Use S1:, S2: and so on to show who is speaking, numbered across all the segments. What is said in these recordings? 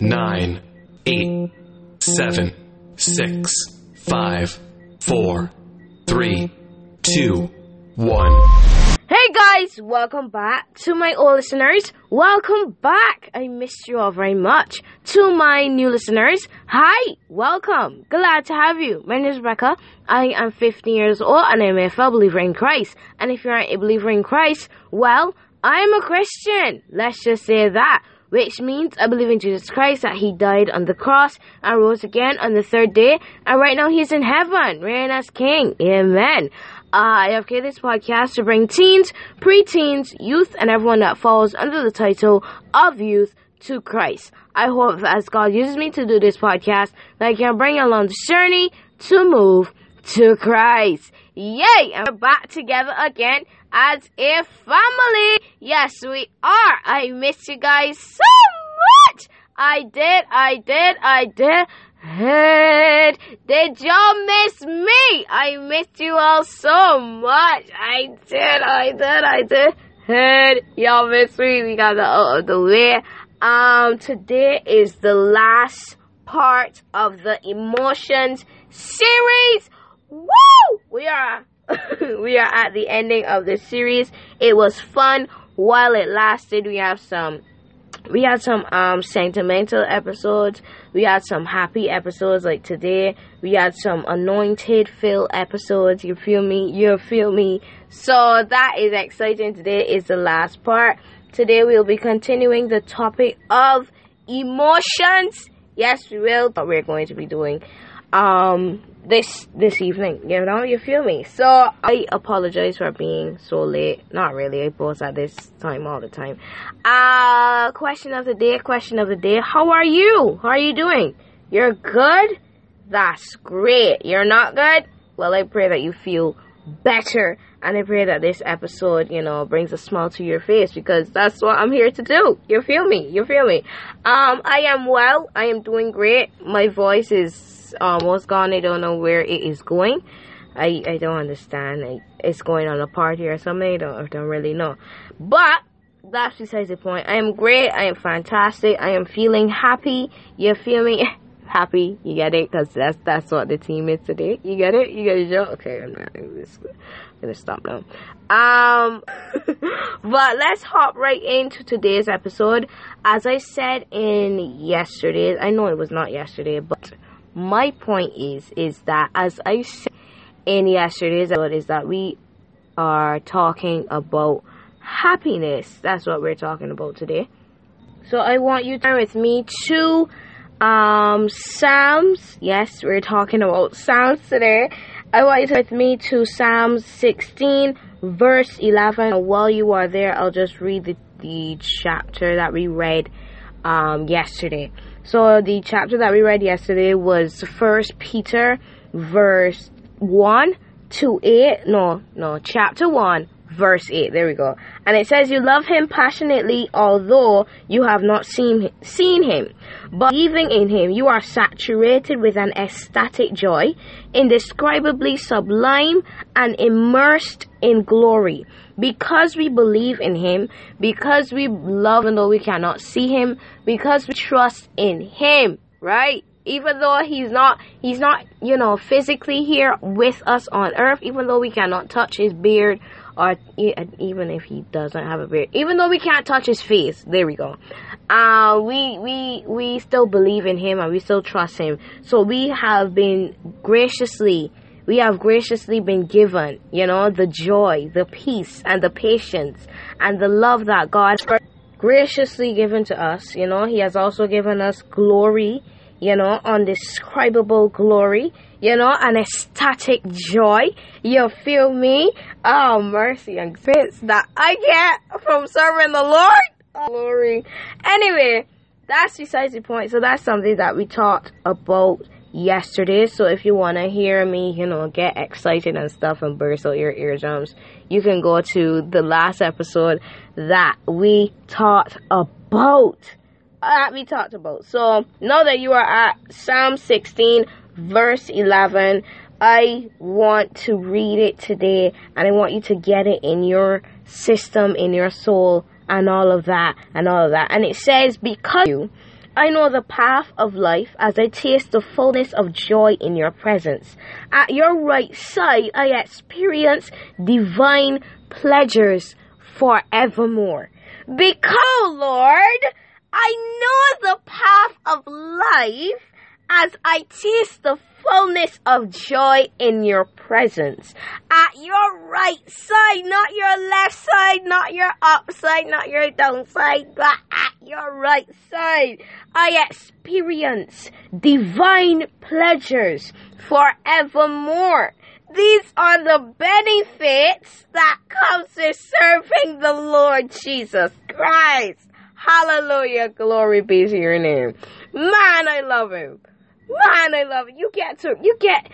S1: nine, eight, seven, six, five, four, three, two, one.
S2: Hey guys, welcome back to my old listeners. Welcome back. I missed you all very much. To my new listeners, hi, welcome. Glad to have you. My name is Rebecca. I am 15 years old and I'm a fellow believer in Christ. And if you aren't a believer in Christ, well, I'm a Christian. Let's just say that. Which means I believe in Jesus Christ that He died on the cross and rose again on the third day, and right now He's in heaven, reigning as King. Amen. Ah, I have created this podcast to bring teens, preteens, youth, and everyone that falls under the title of youth to Christ. I hope as God uses me to do this podcast, that I can bring along the journey to move to Christ. Yay! And we're back together again as a family. Yes, we are. I miss you guys so much. I did, I did, I did. Head, did y'all miss me? I missed you all so much. I did, I did, I did. Head, y'all missed me. We got the out of the way. Um, today is the last part of the emotions series. Woo! We are we are at the ending of the series. It was fun while it lasted. We have some we had some um sentimental episodes. We had some happy episodes like today. We had some anointed filled episodes. You feel me? You feel me? So that is exciting. Today is the last part. Today we'll be continuing the topic of emotions. Yes, we will, but we're going to be doing um this this evening you know you feel me? So i apologize for being so late. Not really. I post at this time all the time. Uh question of the day question of the day. How are you? How are you doing? You're good? That's great. You're not good? Well i pray that you feel better. And I pray that this episode, you know, brings a smile to your face because that's what I'm here to do. You feel me? You feel me? Um, I am well. I am doing great. My voice is almost gone. I don't know where it is going. I, I don't understand. It's going on a party or something. I don't, I don't really know. But that's besides the point. I am great. I am fantastic. I am feeling happy. You feel me? happy. You get it? Because that's that's what the team is today. You get it? You get it, Joe? Okay, I'm not just gonna stop now. Um, but let's hop right into today's episode. As I said in yesterday's, I know it was not yesterday, but my point is is that as I said in yesterday's episode, is that we are talking about happiness. That's what we're talking about today. So I want you to turn with me to um, Psalms. Yes, we're talking about Psalms today. I want you to with me to Psalms 16, verse 11. And while you are there, I'll just read the, the chapter that we read um, yesterday. So the chapter that we read yesterday was First Peter, verse 1 to 8. No, no, chapter 1, verse 8. There we go. And it says, You love him passionately, although you have not seen, seen him. But believing in him, you are saturated with an ecstatic joy, indescribably sublime and immersed in glory. Because we believe in him, because we love him though we cannot see him, because we trust in him, right? even though he's not he's not you know physically here with us on earth even though we cannot touch his beard or even if he doesn't have a beard, even though we can't touch his face, there we go. Uh, we we we still believe in him and we still trust him. So we have been graciously, we have graciously been given, you know, the joy, the peace, and the patience, and the love that God graciously given to us. You know, He has also given us glory you know, undescribable glory, you know, an ecstatic joy. You feel me? Oh, mercy and grace that I get from serving the Lord. Oh, glory. Anyway, that's besides the point. So that's something that we talked about yesterday. So if you want to hear me, you know, get excited and stuff and burst out your eardrums, you can go to the last episode that we talked about that we talked about. So now that you are at Psalm 16, verse 11, I want to read it today and I want you to get it in your system, in your soul, and all of that, and all of that. And it says, Because you I know the path of life as I taste the fullness of joy in your presence. At your right side, I experience divine pleasures forevermore. Because, Lord, I know the path of life as I taste the fullness of joy in your presence. At your right side, not your left side, not your upside, not your downside, but at your right side, I experience divine pleasures forevermore. These are the benefits that comes with serving the Lord Jesus Christ. Hallelujah. Glory be to your name. Man, I love him. Man, I love it. You get to, you get,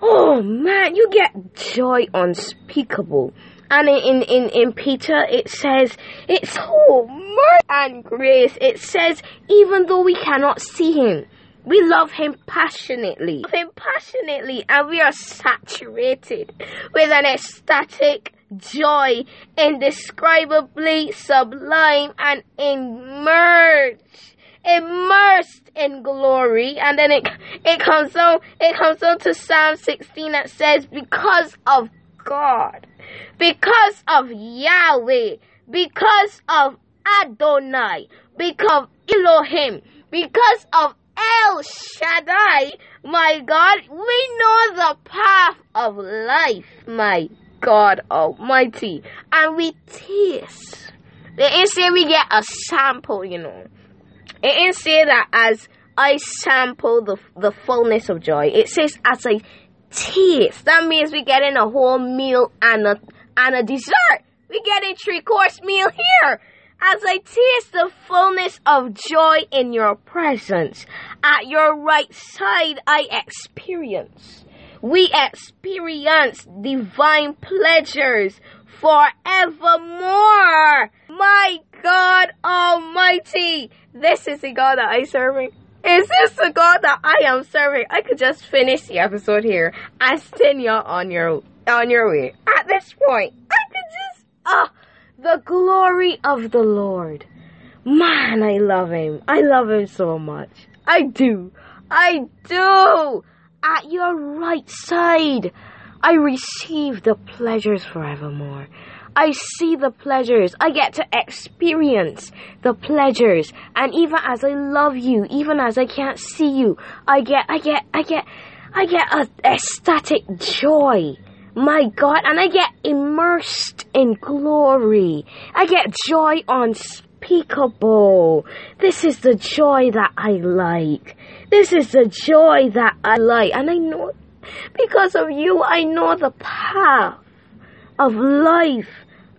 S2: oh man, you get joy unspeakable. And in, in, in Peter, it says, it's oh, mercy and grace. It says, even though we cannot see him, we love him passionately. Love him passionately, and we are saturated with an ecstatic joy, indescribably sublime and immersed, immersed in glory. And then it it comes on it comes on to Psalm 16 that says, Because of God, because of Yahweh, because of Adonai, because of Elohim, because of El Shaddai, my God, we know the path of life, my God Almighty, and we taste. It didn't say we get a sample, you know. It didn't say that as I sample the the fullness of joy. It says as I taste. That means we're getting a whole meal and a and a dessert. We're getting three course meal here. As I taste the fullness of joy in your presence, at your right side I experience. We experience divine pleasures forevermore. My God Almighty, this is the God that I serving. Is this the God that I am serving? I could just finish the episode here and send you on your on your way. At this point, I could just ah uh, the glory of the Lord. Man, I love him. I love him so much. I do. I do. At your right side, I receive the pleasures forevermore. I see the pleasures. I get to experience the pleasures. And even as I love you, even as I can't see you, I get, I get, I get, I get a ecstatic joy. My God, and I get immersed in glory. I get joy unspeakable. This is the joy that I like. This is the joy that I like. And I know, because of you, I know the path of life.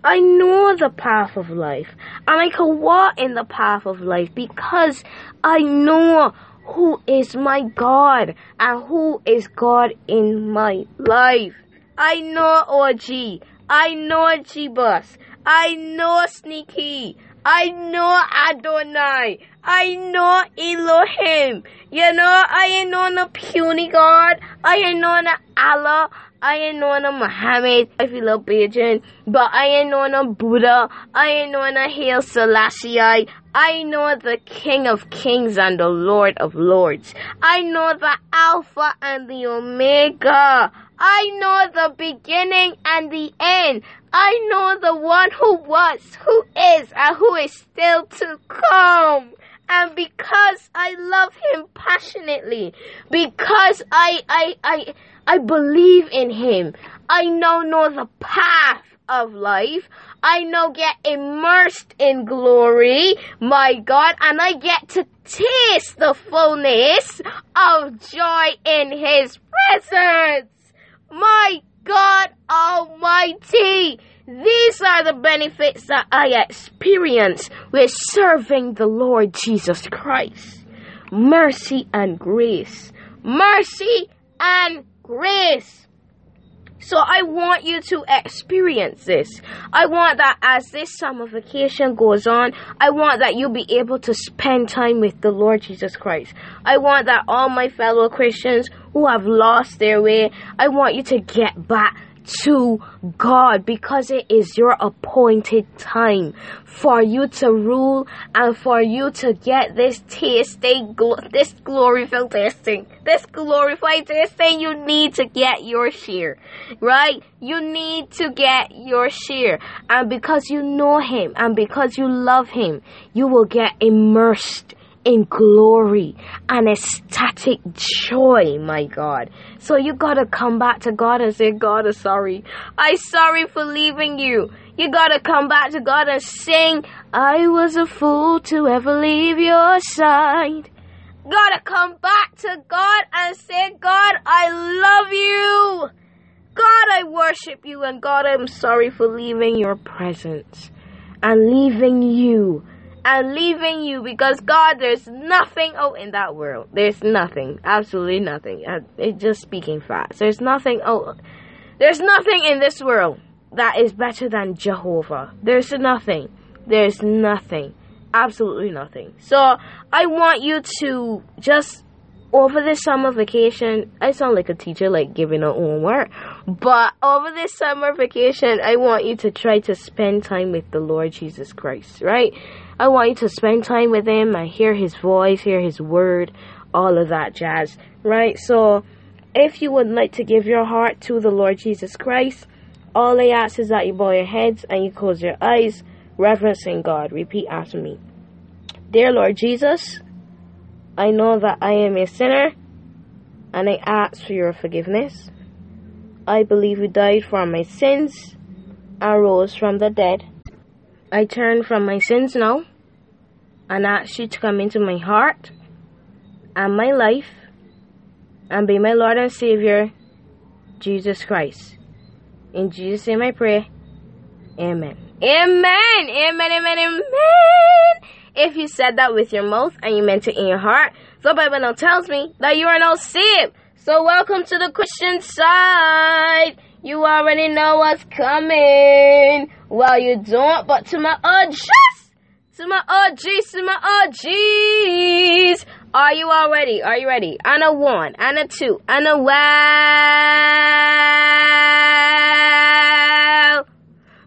S2: I know the path of life. And I can walk in the path of life because I know who is my God and who is God in my life. I know OG. I know G-Bus. I know Sneaky. I know Adonai. I know Elohim. You know, I ain't know no puny God. I ain't know no Allah. I ain't know no Muhammad. I feel a Beijing. But I ain't know no Buddha. I ain't know no Haile Selassie. I know the King of Kings and the Lord of Lords. I know the Alpha and the Omega. I know the beginning and the end. I know the one who was, who is, and who is still to come. And because I love him passionately, because I, I, I, I believe in him, I now know the path of life. I now get immersed in glory, my God, and I get to taste the fullness of joy in his presence. My God Almighty! These are the benefits that I experience with serving the Lord Jesus Christ. Mercy and grace. Mercy and grace. So I want you to experience this. I want that as this summer vacation goes on, I want that you'll be able to spend time with the Lord Jesus Christ. I want that all my fellow Christians who have lost their way, I want you to get back to God because it is your appointed time for you to rule and for you to get this tasting, this glorified tasting, this glorified tasting. You need to get your share, right? You need to get your share. And because you know Him and because you love Him, you will get immersed in glory and ecstatic joy, my God. So you gotta come back to God and say, God, I'm sorry. I'm sorry for leaving you. You gotta come back to God and sing, I was a fool to ever leave your side. Gotta come back to God and say, God, I love you. God, I worship you. And God, I'm sorry for leaving your presence and leaving you and leaving you because God, there's nothing out in that world. There's nothing, absolutely nothing. Uh, it's just speaking fast. There's nothing out. There's nothing in this world that is better than Jehovah. There's nothing. There's nothing. Absolutely nothing. So I want you to just over this summer vacation, I sound like a teacher, like giving out homework. But over this summer vacation, I want you to try to spend time with the Lord Jesus Christ, right? I want you to spend time with Him and hear His voice, hear His word, all of that jazz, right? So, if you would like to give your heart to the Lord Jesus Christ, all I ask is that you bow your heads and you close your eyes, reverencing God. Repeat after me. Dear Lord Jesus, I know that I am a sinner and I ask for your forgiveness. I believe you died for my sins and rose from the dead. I turn from my sins now and ask you to come into my heart and my life and be my Lord and Savior, Jesus Christ. In Jesus' name I pray. Amen. Amen. Amen. Amen. Amen. If you said that with your mouth and you meant it in your heart, the Bible now tells me that you are now saved. So welcome to the Christian side. You already know what's coming. Well, you don't, but to my OGs, to my OGs, to my OGs. Are you all ready? Are you ready? And a one, and a two, and a wow.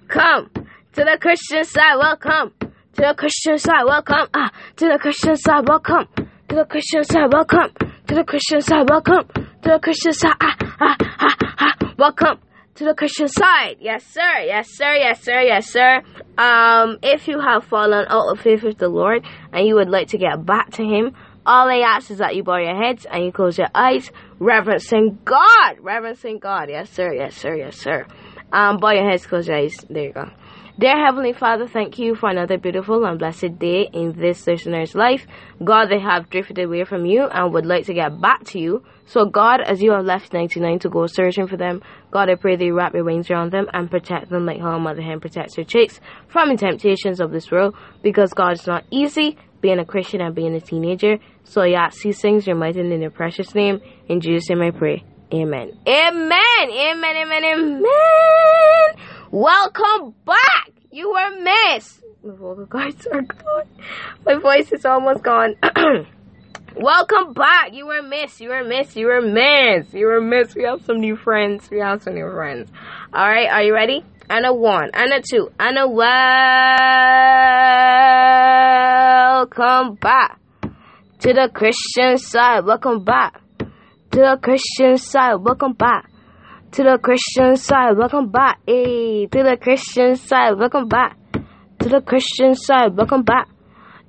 S2: Come to the Christian side. Welcome to the Christian side. Welcome ah, to the Christian side. Welcome to the Christian side. Welcome to the Christian side. Welcome to the Christian side. Ah, ah, ah, ah. Welcome to the Christian side. Yes, sir. Yes, sir. Yes, sir. Yes, sir. Um, if you have fallen out of faith with the Lord and you would like to get back to Him, all I ask is that you bow your heads and you close your eyes, reverencing God. Reverencing God. Yes, sir. Yes, sir. Yes, sir. Um, bow your heads, close your eyes. There you go. Dear Heavenly Father, thank you for another beautiful and blessed day in this listener's life. God, they have drifted away from you and would like to get back to you. So, God, as you have left 99 to go searching for them, God, I pray that you wrap your wings around them and protect them like how a mother hen protects her chicks from the temptations of this world. Because, God, it's not easy being a Christian and being a teenager. So, ask these things, your mighty in your precious name. In Jesus' name I pray. Amen. Amen. Amen. Amen. Amen. Welcome back. You were missed. My vocal cords are gone. My voice is almost gone. Welcome back. You were missed. You were missed. You were missed. You were missed. We have some new friends. We have some new friends. All right. Are you ready? And a one, and a two, and a welcome back to the Christian side. Welcome back to the Christian side. Welcome back to the Christian side. Welcome back. Hey, to the Christian side. Welcome back to the Christian side. Welcome back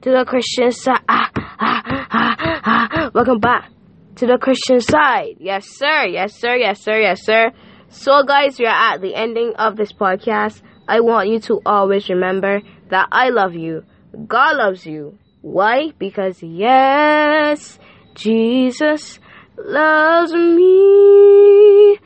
S2: to the Christian side. Ah, ah, ah, ah. Welcome back to the Christian side. Yes, sir. Yes, sir. Yes, sir. Yes, sir. So, guys, we are at the ending of this podcast. I want you to always remember that I love you. God loves you. Why? Because, yes, Jesus loves me.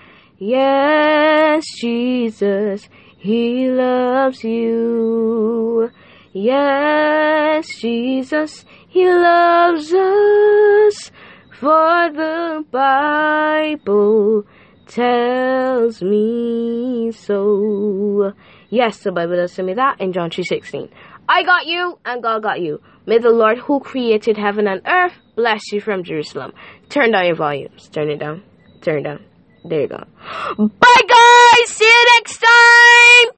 S2: Yes, Jesus, He loves you. Yes, Jesus, He loves us. For the Bible tells me so. Yes, the Bible does tell me that in John 3.16. I got you and God got you. May the Lord who created heaven and earth bless you from Jerusalem. Turn down your volumes. Turn it down. Turn it down. There you go. Bye, guys. See you next time.